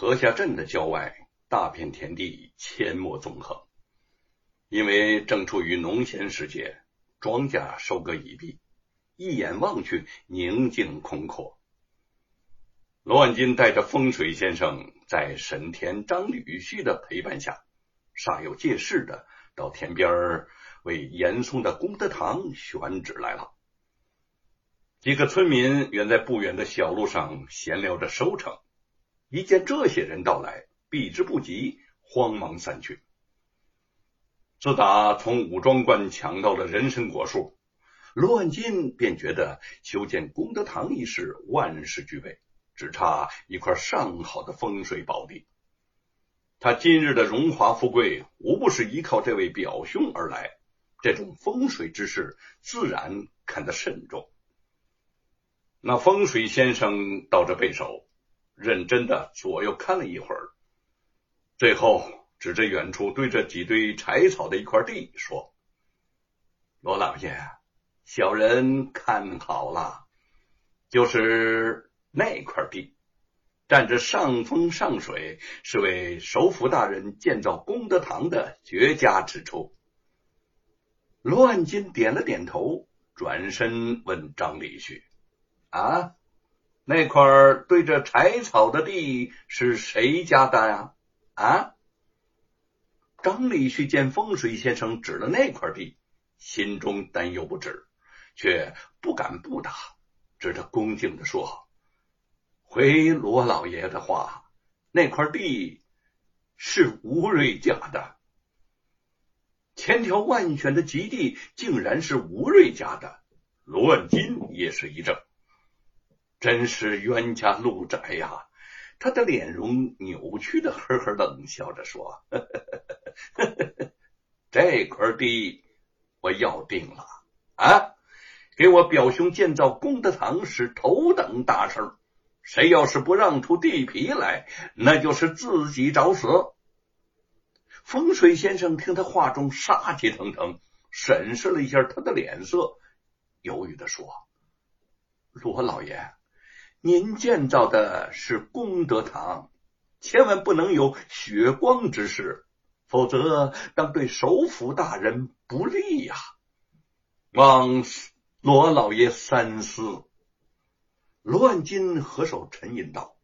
河下镇的郊外，大片田地阡陌纵横。因为正处于农闲时节，庄稼收割已毕，一眼望去宁静空阔。罗万金带着风水先生，在沈田、张吕旭的陪伴下，煞有介事的到田边为严嵩的功德堂选址来了。几个村民远在不远的小路上闲聊着收成。一见这些人到来，避之不及，慌忙散去。自打从武庄关抢到了人参果树，罗万金便觉得修建功德堂一事万事俱备，只差一块上好的风水宝地。他今日的荣华富贵，无不是依靠这位表兄而来。这种风水之事，自然看得慎重。那风水先生到这背手。认真的左右看了一会儿，最后指着远处堆着几堆柴草的一块地说：“罗老爷，小人看好了，就是那块地，占着上风上水，是为首府大人建造功德堂的绝佳之处。”罗万金点了点头，转身问张礼旭：“啊？”那块对着柴草的地是谁家的呀？啊！张立旭见风水先生指了那块地，心中担忧不止，却不敢不答，只得恭敬的说：“回罗老爷的话，那块地是吴瑞家的。千挑万选的吉地，竟然是吴瑞家的。”罗万金也是一怔。真是冤家路窄呀！他的脸容扭曲的，呵呵冷笑着说：“呵呵呵呵呵这块地我要定了啊！给我表兄建造功德堂是头等大事，谁要是不让出地皮来，那就是自己找死。”风水先生听他话中杀气腾腾，审视了一下他的脸色，犹豫的说：“罗老爷。”您建造的是功德堂，千万不能有血光之事，否则当对首府大人不利呀！望罗老爷三思。罗万金合手沉吟道：“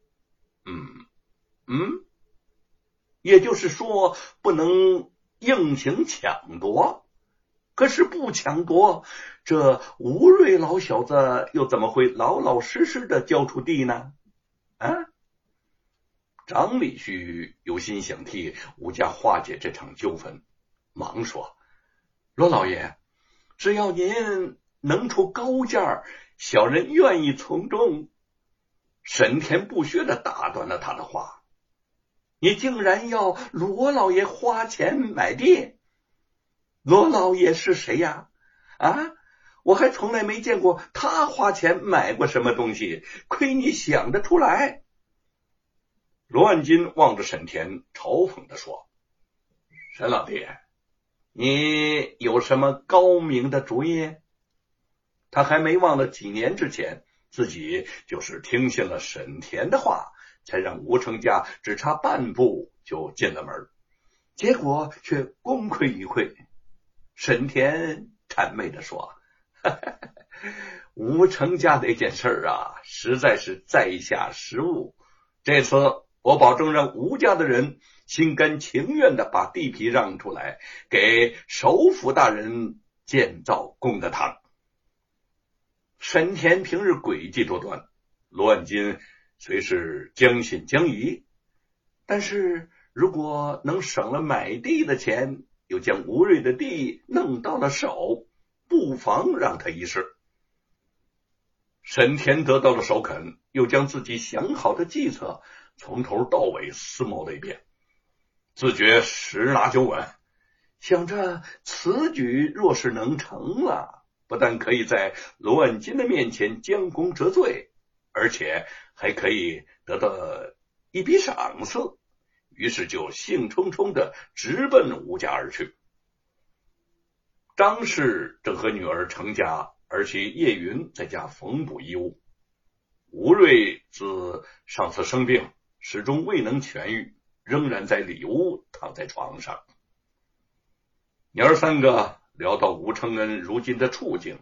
嗯嗯，也就是说，不能硬行抢夺。”可是不抢夺，这吴瑞老小子又怎么会老老实实的交出地呢？啊！张立旭有心想替吴家化解这场纠纷，忙说：“罗老爷，只要您能出高价，小人愿意从中。”沈田不屑的打断了他的话：“你竟然要罗老爷花钱买地？”罗老爷是谁呀？啊，我还从来没见过他花钱买过什么东西，亏你想得出来。罗万金望着沈田，嘲讽的说：“沈老弟，你有什么高明的主意？”他还没忘了几年之前，自己就是听信了沈田的话，才让吴成家只差半步就进了门，结果却功亏一篑。沈田谄媚的说：“ 吴成家那件事啊，实在是在下失误。这次我保证让吴家的人心甘情愿的把地皮让出来，给首府大人建造功德堂。”沈田平日诡计多端，罗万金虽是将信将疑，但是如果能省了买地的钱。又将吴瑞的地弄到了手，不妨让他一试。沈田得到了首肯，又将自己想好的计策从头到尾思谋了一遍，自觉十拿九稳，想着此举若是能成了，不但可以在罗万金的面前将功折罪，而且还可以得到一笔赏赐。于是就兴冲冲的直奔吴家而去。张氏正和女儿成家，儿媳叶云在家缝补衣物。吴瑞自上次生病，始终未能痊愈，仍然在里屋躺在床上。娘儿三个聊到吴承恩如今的处境，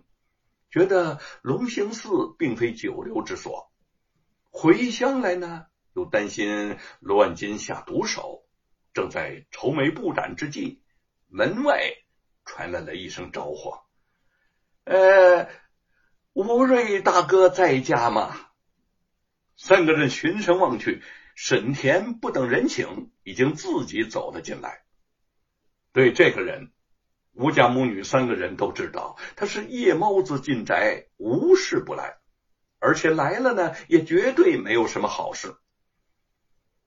觉得龙兴寺并非久留之所。回乡来呢，又担心罗万金下毒手，正在愁眉不展之际，门外传来了一声招呼：“呃，吴瑞大哥在家吗？”三个人循声望去，沈田不等人请，已经自己走了进来。对这个人，吴家母女三个人都知道，他是夜猫子进宅，无事不来。而且来了呢，也绝对没有什么好事。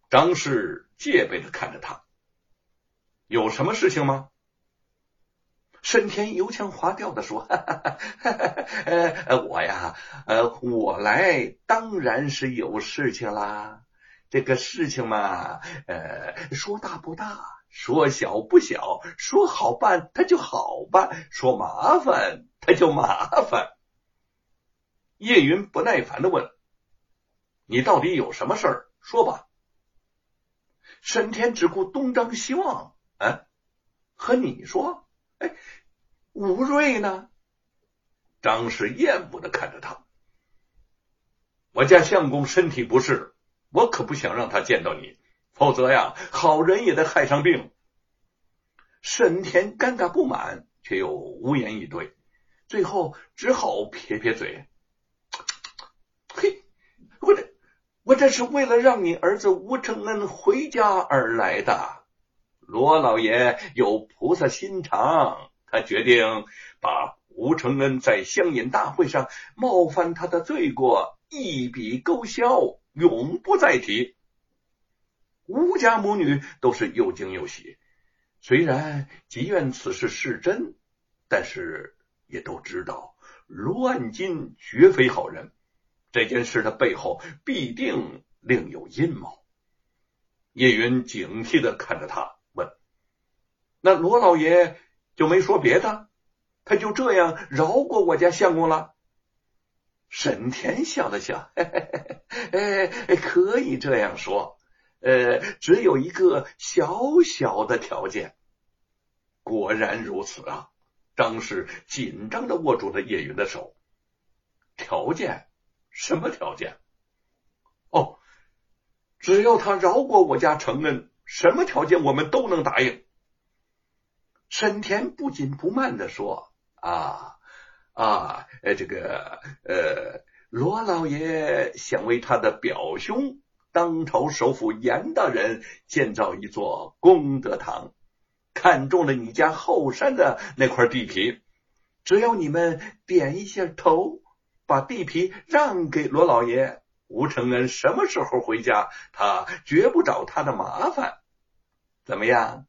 张氏戒备的看着他，有什么事情吗？沈天油腔滑调的说：“哈哈哈呃，我呀，呃，我来当然是有事情啦。这个事情嘛，呃，说大不大，说小不小，说好办他就好办，说麻烦他就麻烦。”叶云不耐烦的问：“你到底有什么事儿？说吧。”沈天只顾东张西望，啊，和你说，哎，吴瑞呢？张氏厌恶的看着他。我家相公身体不适，我可不想让他见到你，否则呀，好人也得害上病。沈田尴尬不满，却又无言以对，最后只好撇撇嘴。嘿，我这我这是为了让你儿子吴承恩回家而来的。罗老爷有菩萨心肠，他决定把吴承恩在乡饮大会上冒犯他的罪过一笔勾销，永不再提。吴家母女都是又惊又喜，虽然极愿此事是真，但是也都知道罗万金绝非好人。这件事的背后必定另有阴谋。叶云警惕的看着他，问：“那罗老爷就没说别的？他就这样饶过我家相公了？”沈田笑了笑：“嘿嘿嘿哎，可以这样说。呃，只有一个小小的条件。”果然如此啊！张氏紧张的握住了叶云的手。条件。什么条件？哦，只要他饶过我家承恩，什么条件我们都能答应。沈田不紧不慢的说：“啊啊，呃，这个呃，罗老爷想为他的表兄当朝首辅严大人建造一座功德堂，看中了你家后山的那块地皮，只要你们点一下头。”把地皮让给罗老爷，吴承恩什么时候回家，他绝不找他的麻烦。怎么样？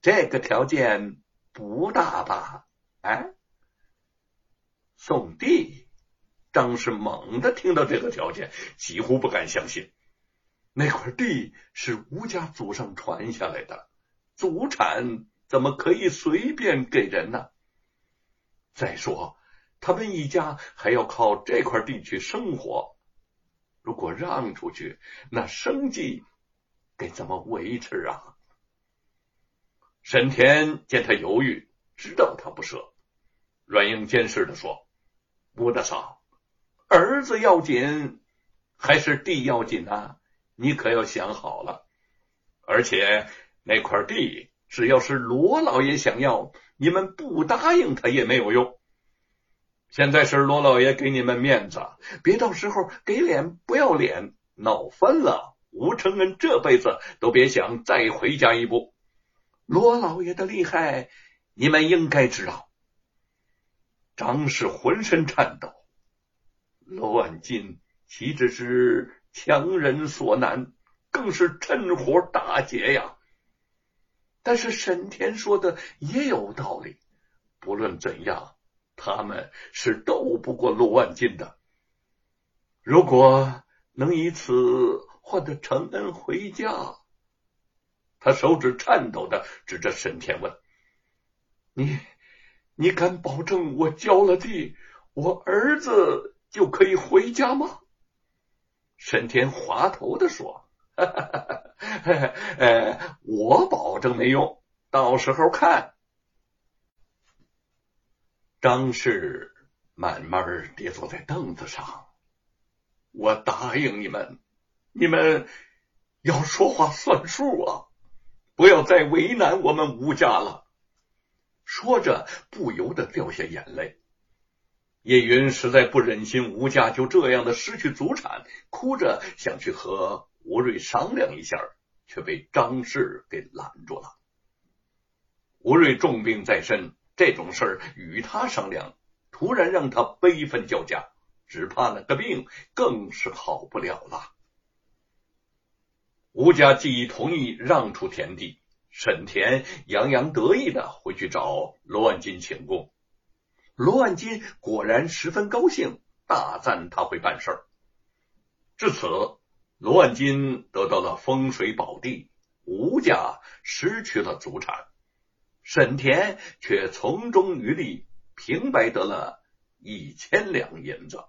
这个条件不大吧？哎，送地！张氏猛地听到这个条件，几乎不敢相信。那块地是吴家祖上传下来的，祖产怎么可以随便给人呢？再说。他们一家还要靠这块地去生活，如果让出去，那生计该怎么维持啊？沈田见他犹豫，知道他不舍，软硬兼施的说：“吴大嫂，儿子要紧还是地要紧啊？你可要想好了。而且那块地，只要是罗老爷想要，你们不答应他也没有用。”现在是罗老爷给你们面子，别到时候给脸不要脸，闹翻了，吴承恩这辈子都别想再回家一步。罗老爷的厉害，你们应该知道。张氏浑身颤抖，罗万金岂止是强人所难，更是趁火打劫呀！但是沈田说的也有道理，不论怎样。他们是斗不过陆万金的。如果能以此换得承恩回家，他手指颤抖的指着沈天问：“你，你敢保证我交了地，我儿子就可以回家吗？”沈天滑头的说：“哈哈哈哈哈呃，我保证没用，到时候看。张氏慢慢跌坐在凳子上，我答应你们，你们要说话算数啊，不要再为难我们吴家了。说着，不由得掉下眼泪。叶云实在不忍心吴家就这样的失去祖产，哭着想去和吴瑞商量一下，却被张氏给拦住了。吴瑞重病在身，这种事儿与他商量，突然让他悲愤交加，只怕那个病更是好不了了。吴家既已同意让出田地，沈田洋洋得意的回去找罗万金请功。罗万金果然十分高兴，大赞他会办事儿。至此，罗万金得到了风水宝地，吴家失去了祖产，沈田却从中渔利，平白得了一千两银子。